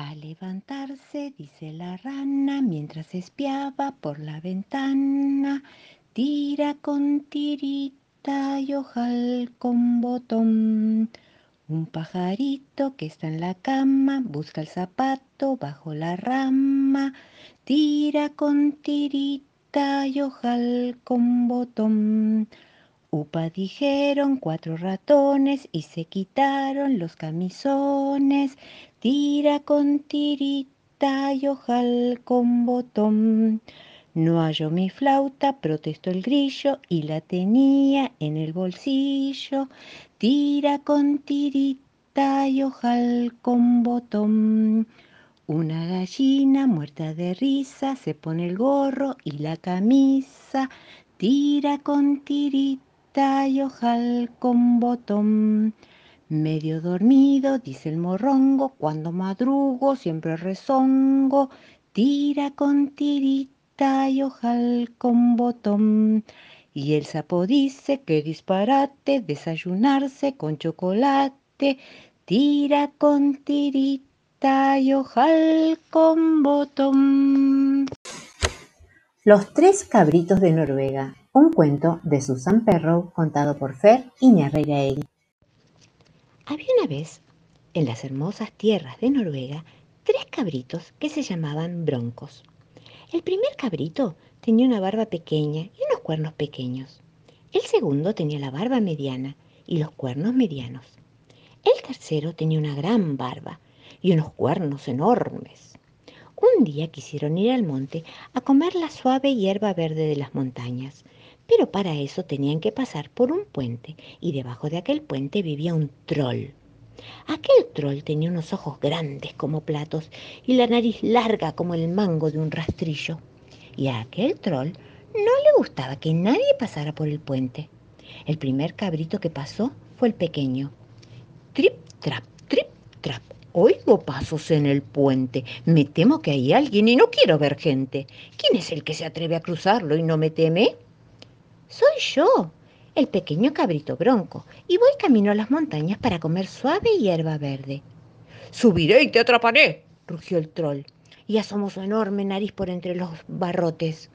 Al levantarse, dice la rana, mientras espiaba por la ventana, tira con tirita y ojal con botón. Un pajarito que está en la cama busca el zapato bajo la rama, tira con tirita y ojal con botón. Upa dijeron cuatro ratones y se quitaron los camisones, tira con tirita y ojal con botón. No hallo mi flauta, protestó el grillo y la tenía en el bolsillo. Tira con tirita y ojal con botón. Una gallina muerta de risa se pone el gorro y la camisa. Tira con tirita y ojal con botón. Medio dormido, dice el morrongo, cuando madrugo siempre rezongo. Tira con tirita y ojal con botón. Y el sapo dice que disparate desayunarse con chocolate, tira con tirita y ojal con botón. Los tres cabritos de Noruega, un cuento de Susan Perrow contado por Fer Iñarreiraegui. Había una vez, en las hermosas tierras de Noruega, tres cabritos que se llamaban broncos. El primer cabrito tenía una barba pequeña y unos cuernos pequeños. El segundo tenía la barba mediana y los cuernos medianos. El tercero tenía una gran barba y unos cuernos enormes. Un día quisieron ir al monte a comer la suave hierba verde de las montañas, pero para eso tenían que pasar por un puente y debajo de aquel puente vivía un troll. Aquel troll tenía unos ojos grandes como platos y la nariz larga como el mango de un rastrillo. Y a aquel troll no le gustaba que nadie pasara por el puente. El primer cabrito que pasó fue el pequeño. Trip, trap, trip, trap. Oigo pasos en el puente. Me temo que hay alguien y no quiero ver gente. ¿Quién es el que se atreve a cruzarlo y no me teme? Soy yo, el pequeño cabrito bronco, y voy camino a las montañas para comer suave hierba verde. Subiré y te atraparé, rugió el troll, y asomó su enorme nariz por entre los barrotes.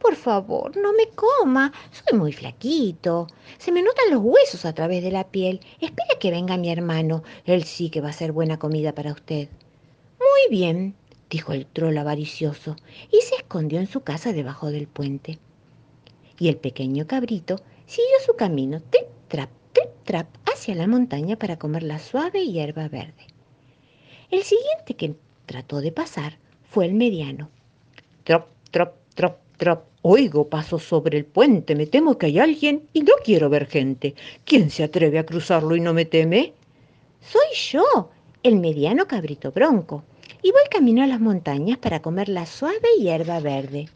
Por favor, no me coma. Soy muy flaquito. Se me notan los huesos a través de la piel. Espera que venga mi hermano. Él sí que va a ser buena comida para usted. Muy bien, dijo el troll avaricioso, y se escondió en su casa debajo del puente. Y el pequeño cabrito siguió su camino, trip, trap, trip, trap, hacia la montaña para comer la suave hierba verde. El siguiente que trató de pasar fue el mediano. Trop, trop, trop, trop. Oigo pasos sobre el puente, me temo que hay alguien y no quiero ver gente. ¿Quién se atreve a cruzarlo y no me teme? Soy yo, el mediano cabrito bronco, y voy camino a las montañas para comer la suave hierba verde.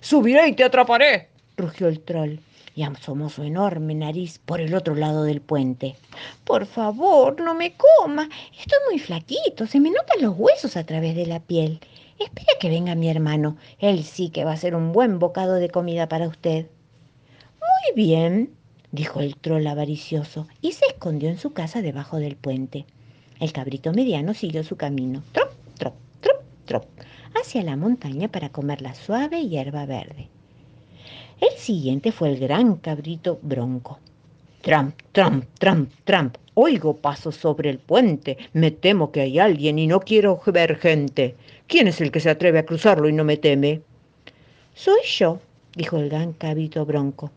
Subiré y te atraparé, rugió el troll y asomó su enorme nariz por el otro lado del puente. Por favor, no me coma. Estoy muy flaquito, se me notan los huesos a través de la piel. Espera que venga mi hermano. Él sí que va a ser un buen bocado de comida para usted. Muy bien, dijo el troll avaricioso, y se escondió en su casa debajo del puente. El cabrito mediano siguió su camino, trop, trop, trop, trop, hacia la montaña para comer la suave hierba verde. El siguiente fue el gran cabrito bronco. Tramp, tramp, tramp, tramp. Oigo pasos sobre el puente. Me temo que hay alguien y no quiero ver gente. ¿Quién es el que se atreve a cruzarlo y no me teme? Soy yo, dijo el gran cabrito bronco.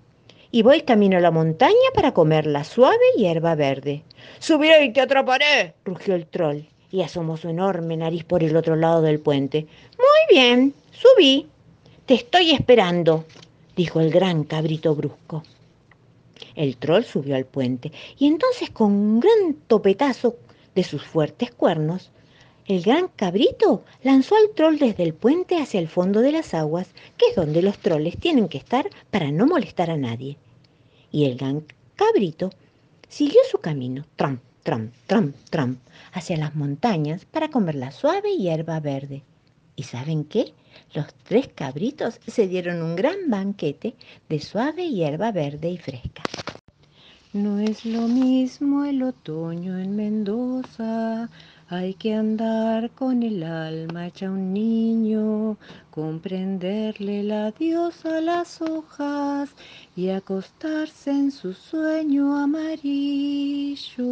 Y voy camino a la montaña para comer la suave hierba verde. Subiré y te atraparé, rugió el troll, y asomó su enorme nariz por el otro lado del puente. Muy bien, subí. Te estoy esperando, dijo el gran cabrito brusco. El troll subió al puente y entonces con un gran topetazo de sus fuertes cuernos, el gran cabrito lanzó al troll desde el puente hacia el fondo de las aguas, que es donde los troles tienen que estar para no molestar a nadie. Y el gran cabrito siguió su camino, tramp, tramp, tramp, tramp, hacia las montañas para comer la suave hierba verde. ¿Y saben qué? Los tres cabritos se dieron un gran banquete de suave hierba verde y fresca. No es lo mismo el otoño en Mendoza Hay que andar con el alma hecha un niño, comprenderle la diosa a las hojas y acostarse en su sueño amarillo.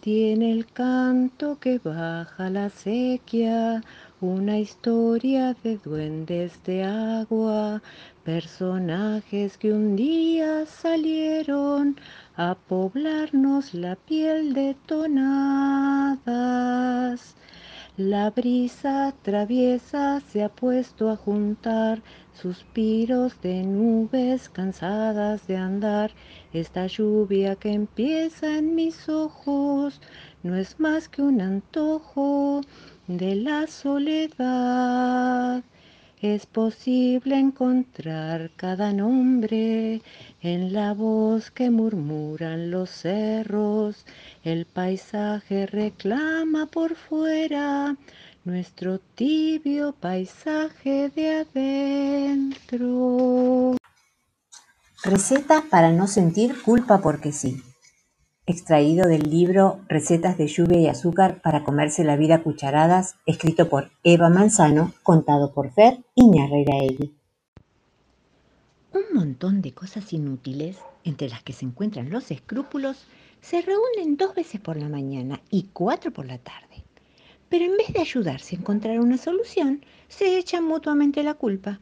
Tiene el canto que baja la sequía, una historia de duendes de agua, personajes que un día salieron a poblarnos la piel de tonadas. La brisa traviesa se ha puesto a juntar suspiros de nubes cansadas de andar. Esta lluvia que empieza en mis ojos no es más que un antojo de la soledad. Es posible encontrar cada nombre en la voz que murmuran los cerros. El paisaje reclama por fuera nuestro tibio paisaje de adentro. Receta para no sentir culpa porque sí extraído del libro Recetas de lluvia y azúcar para comerse la vida a cucharadas, escrito por Eva Manzano, contado por Fer Iñarreiraegui. Un montón de cosas inútiles, entre las que se encuentran los escrúpulos, se reúnen dos veces por la mañana y cuatro por la tarde. Pero en vez de ayudarse a encontrar una solución, se echan mutuamente la culpa.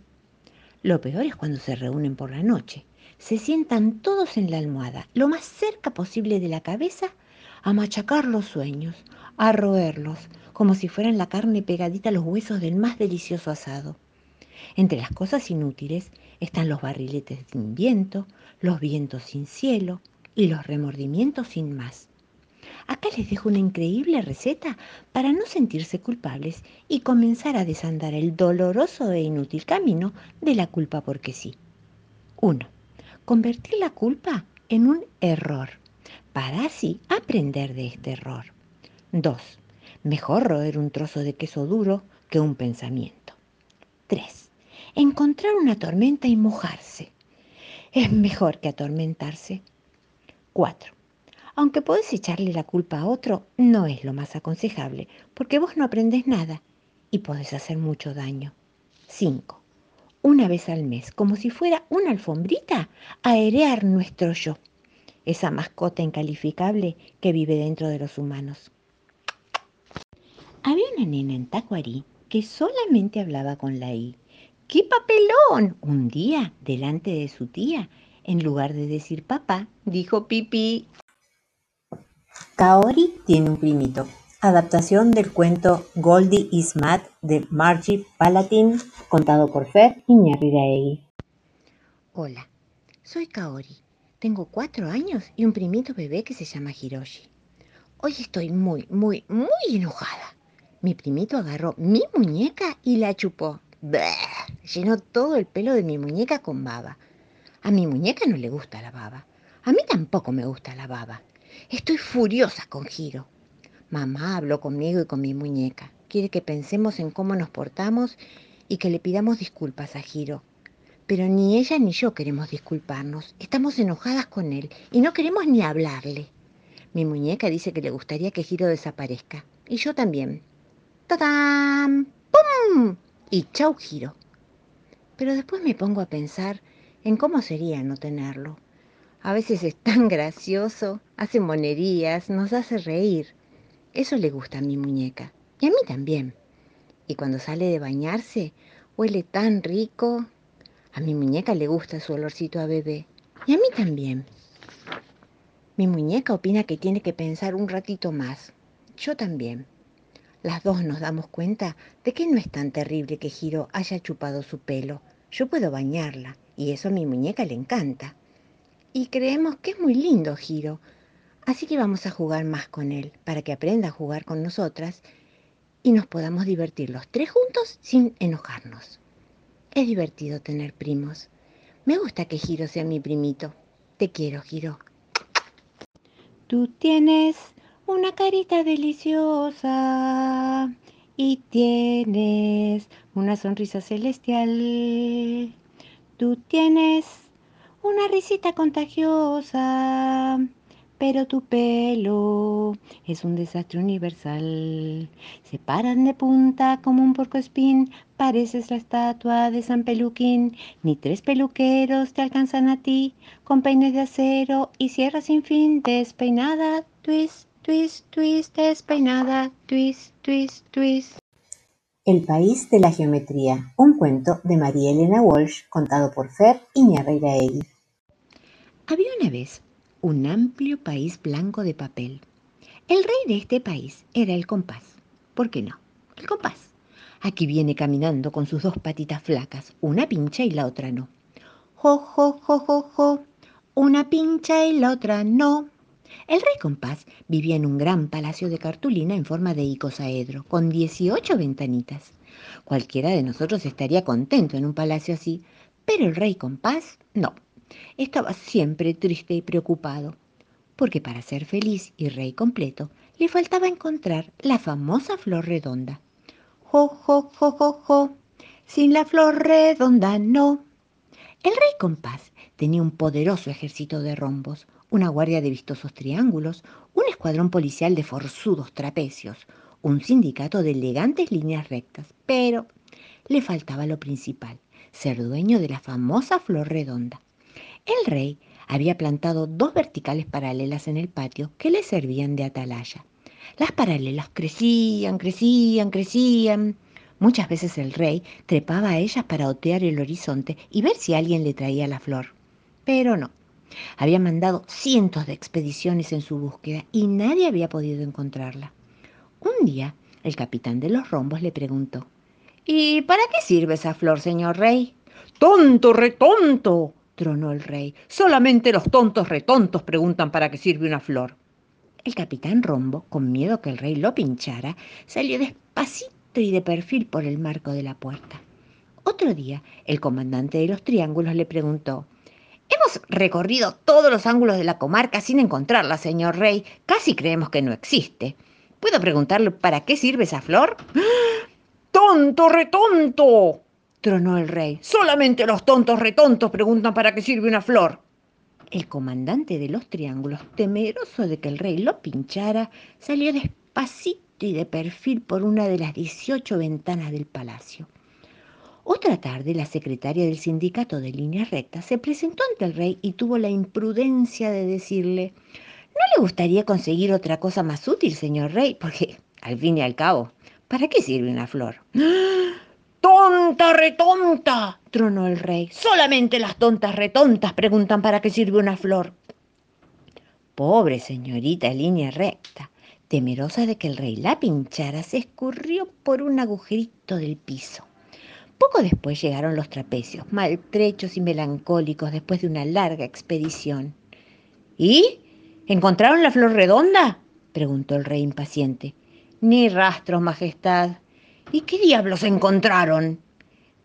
Lo peor es cuando se reúnen por la noche se sientan todos en la almohada, lo más cerca posible de la cabeza, a machacar los sueños, a roerlos, como si fueran la carne pegadita a los huesos del más delicioso asado. Entre las cosas inútiles están los barriletes sin viento, los vientos sin cielo y los remordimientos sin más. Acá les dejo una increíble receta para no sentirse culpables y comenzar a desandar el doloroso e inútil camino de la culpa porque sí. 1 convertir la culpa en un error, para así aprender de este error. 2. Mejor roer un trozo de queso duro que un pensamiento. 3. Encontrar una tormenta y mojarse. Es mejor que atormentarse. 4. Aunque podés echarle la culpa a otro, no es lo más aconsejable, porque vos no aprendes nada y podés hacer mucho daño. 5 una vez al mes, como si fuera una alfombrita, aerear nuestro yo, esa mascota incalificable que vive dentro de los humanos. Había una nena en Tacuarí que solamente hablaba con la I. ¡Qué papelón! Un día, delante de su tía, en lugar de decir papá, dijo pipí. Kaori tiene un primito, Adaptación del cuento Goldie is Mad de Margie Palatin, contado por Fer Iñárritu. Hola, soy Kaori. Tengo cuatro años y un primito bebé que se llama Hiroshi. Hoy estoy muy, muy, muy enojada. Mi primito agarró mi muñeca y la chupó. Llenó todo el pelo de mi muñeca con baba. A mi muñeca no le gusta la baba. A mí tampoco me gusta la baba. Estoy furiosa con Hiro. Mamá habló conmigo y con mi muñeca. Quiere que pensemos en cómo nos portamos y que le pidamos disculpas a Giro. Pero ni ella ni yo queremos disculparnos. Estamos enojadas con él y no queremos ni hablarle. Mi muñeca dice que le gustaría que Giro desaparezca. Y yo también. ¡Tadam! ¡Pum! Y chau Giro. Pero después me pongo a pensar en cómo sería no tenerlo. A veces es tan gracioso, hace monerías, nos hace reír. Eso le gusta a mi muñeca y a mí también. Y cuando sale de bañarse, huele tan rico. A mi muñeca le gusta su olorcito a bebé y a mí también. Mi muñeca opina que tiene que pensar un ratito más. Yo también. Las dos nos damos cuenta de que no es tan terrible que Giro haya chupado su pelo. Yo puedo bañarla y eso a mi muñeca le encanta. Y creemos que es muy lindo Giro, Así que vamos a jugar más con él para que aprenda a jugar con nosotras y nos podamos divertir los tres juntos sin enojarnos. Es divertido tener primos. Me gusta que Giro sea mi primito. Te quiero, Giro. Tú tienes una carita deliciosa y tienes una sonrisa celestial. Tú tienes una risita contagiosa pero tu pelo es un desastre universal. Se paran de punta como un porcoespín, pareces la estatua de San Peluquín. Ni tres peluqueros te alcanzan a ti, con peines de acero y sierras sin fin, despeinada, twist, twist, twist, despeinada, twist, twist, twist. El país de la geometría, un cuento de María Elena Walsh contado por Fer Iñarreiraegui. Había una vez un amplio país blanco de papel. El rey de este país era el compás. ¿Por qué no? El compás. Aquí viene caminando con sus dos patitas flacas, una pincha y la otra no. Jo, jo, jo, jo, jo, una pincha y la otra no. El rey compás vivía en un gran palacio de cartulina en forma de icosaedro, con 18 ventanitas. Cualquiera de nosotros estaría contento en un palacio así, pero el rey compás no. Estaba siempre triste y preocupado, porque para ser feliz y rey completo le faltaba encontrar la famosa flor redonda. Jo, jo, jo, jo, sin la flor redonda no. El rey compás tenía un poderoso ejército de rombos, una guardia de vistosos triángulos, un escuadrón policial de forzudos trapecios, un sindicato de elegantes líneas rectas, pero le faltaba lo principal, ser dueño de la famosa flor redonda. El rey había plantado dos verticales paralelas en el patio que le servían de atalaya. Las paralelas crecían, crecían, crecían. Muchas veces el rey trepaba a ellas para otear el horizonte y ver si alguien le traía la flor. Pero no, había mandado cientos de expediciones en su búsqueda y nadie había podido encontrarla. Un día, el capitán de los rombos le preguntó, ¿Y para qué sirve esa flor, señor rey? Tonto, retonto, tronó el rey. Solamente los tontos retontos preguntan para qué sirve una flor. El capitán Rombo, con miedo que el rey lo pinchara, salió despacito y de perfil por el marco de la puerta. Otro día, el comandante de los triángulos le preguntó, Hemos recorrido todos los ángulos de la comarca sin encontrarla, señor rey. Casi creemos que no existe. ¿Puedo preguntarle para qué sirve esa flor? ¡Tonto, retonto! Tronó el rey. Solamente los tontos retontos preguntan para qué sirve una flor. El comandante de los triángulos, temeroso de que el rey lo pinchara, salió despacito y de perfil por una de las 18 ventanas del palacio. Otra tarde, la secretaria del sindicato de líneas rectas se presentó ante el rey y tuvo la imprudencia de decirle, ¿no le gustaría conseguir otra cosa más útil, señor rey? Porque, al fin y al cabo, ¿para qué sirve una flor? ¡Tonta, retonta! tronó el rey. Solamente las tontas retontas preguntan para qué sirve una flor. Pobre señorita línea recta, temerosa de que el rey la pinchara, se escurrió por un agujerito del piso. Poco después llegaron los trapecios, maltrechos y melancólicos después de una larga expedición. ¿Y? ¿Encontraron la flor redonda? preguntó el rey impaciente. Ni rastros, Majestad. ¿Y qué diablos encontraron?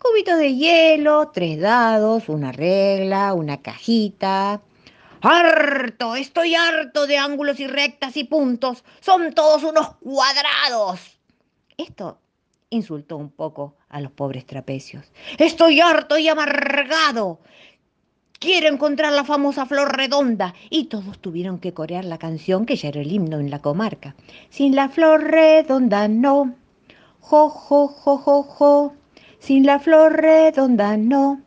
Cubitos de hielo, tres dados, una regla, una cajita. ¡Harto! Estoy harto de ángulos y rectas y puntos. Son todos unos cuadrados. Esto insultó un poco a los pobres trapecios. Estoy harto y amargado. Quiero encontrar la famosa flor redonda. Y todos tuvieron que corear la canción que ya era el himno en la comarca. Sin la flor redonda no. Jo, jo, jo, jo, jo. Sin la flor redonda no.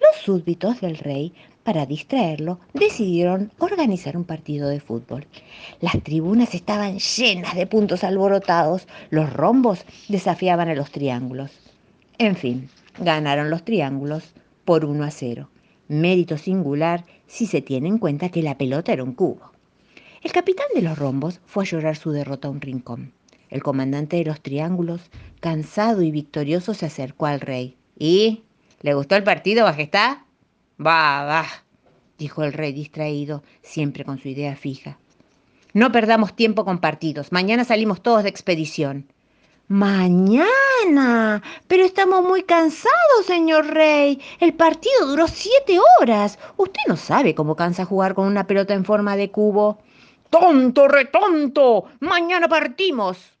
Los súbditos del rey para distraerlo, decidieron organizar un partido de fútbol. Las tribunas estaban llenas de puntos alborotados, los rombos desafiaban a los triángulos. En fin, ganaron los triángulos por 1 a 0. Mérito singular si se tiene en cuenta que la pelota era un cubo. El capitán de los rombos fue a llorar su derrota a un rincón. El comandante de los triángulos, cansado y victorioso, se acercó al rey. ¿Y? ¿Le gustó el partido, Majestad? Va, va, dijo el rey distraído, siempre con su idea fija. No perdamos tiempo con partidos. Mañana salimos todos de expedición. Mañana. Pero estamos muy cansados, señor rey. El partido duró siete horas. Usted no sabe cómo cansa jugar con una pelota en forma de cubo. ¡Tonto, retonto! Mañana partimos.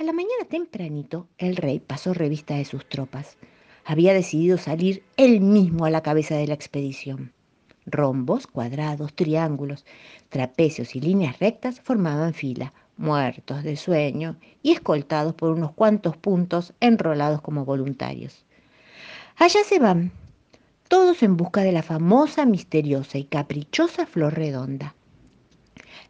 A la mañana tempranito, el rey pasó revista de sus tropas había decidido salir él mismo a la cabeza de la expedición. Rombos, cuadrados, triángulos, trapecios y líneas rectas formaban fila, muertos de sueño y escoltados por unos cuantos puntos enrolados como voluntarios. Allá se van, todos en busca de la famosa, misteriosa y caprichosa flor redonda.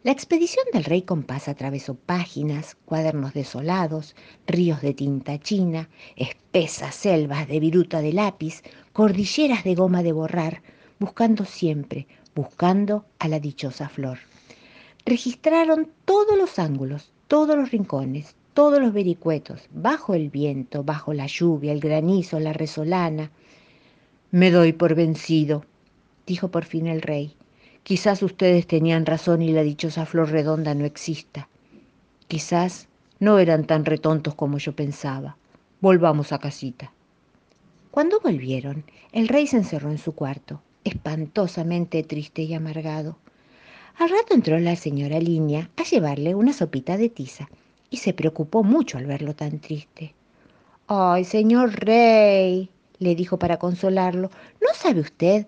La expedición del rey compás atravesó páginas, cuadernos desolados, ríos de tinta china, espesas selvas de viruta de lápiz, cordilleras de goma de borrar, buscando siempre, buscando a la dichosa flor. Registraron todos los ángulos, todos los rincones, todos los vericuetos, bajo el viento, bajo la lluvia, el granizo, la resolana. Me doy por vencido, dijo por fin el rey. Quizás ustedes tenían razón y la dichosa flor redonda no exista. Quizás no eran tan retontos como yo pensaba. Volvamos a casita. Cuando volvieron, el rey se encerró en su cuarto, espantosamente triste y amargado. Al rato entró la señora Línea a llevarle una sopita de tiza y se preocupó mucho al verlo tan triste. Ay, señor rey, le dijo para consolarlo, ¿no sabe usted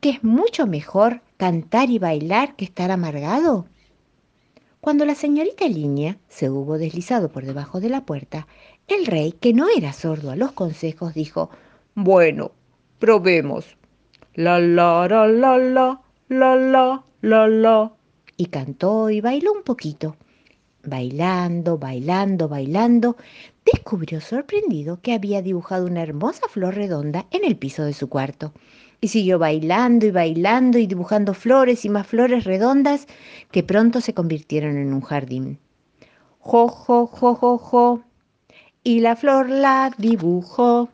que es mucho mejor cantar y bailar que estar amargado? Cuando la señorita Línea se hubo deslizado por debajo de la puerta, el rey, que no era sordo a los consejos, dijo, Bueno, probemos. La la la la la la la la la. Y cantó y bailó un poquito. Bailando, bailando, bailando, descubrió sorprendido que había dibujado una hermosa flor redonda en el piso de su cuarto. Y siguió bailando y bailando y dibujando flores y más flores redondas que pronto se convirtieron en un jardín. Jo, jo, jo, jo, jo. Y la flor la dibujó.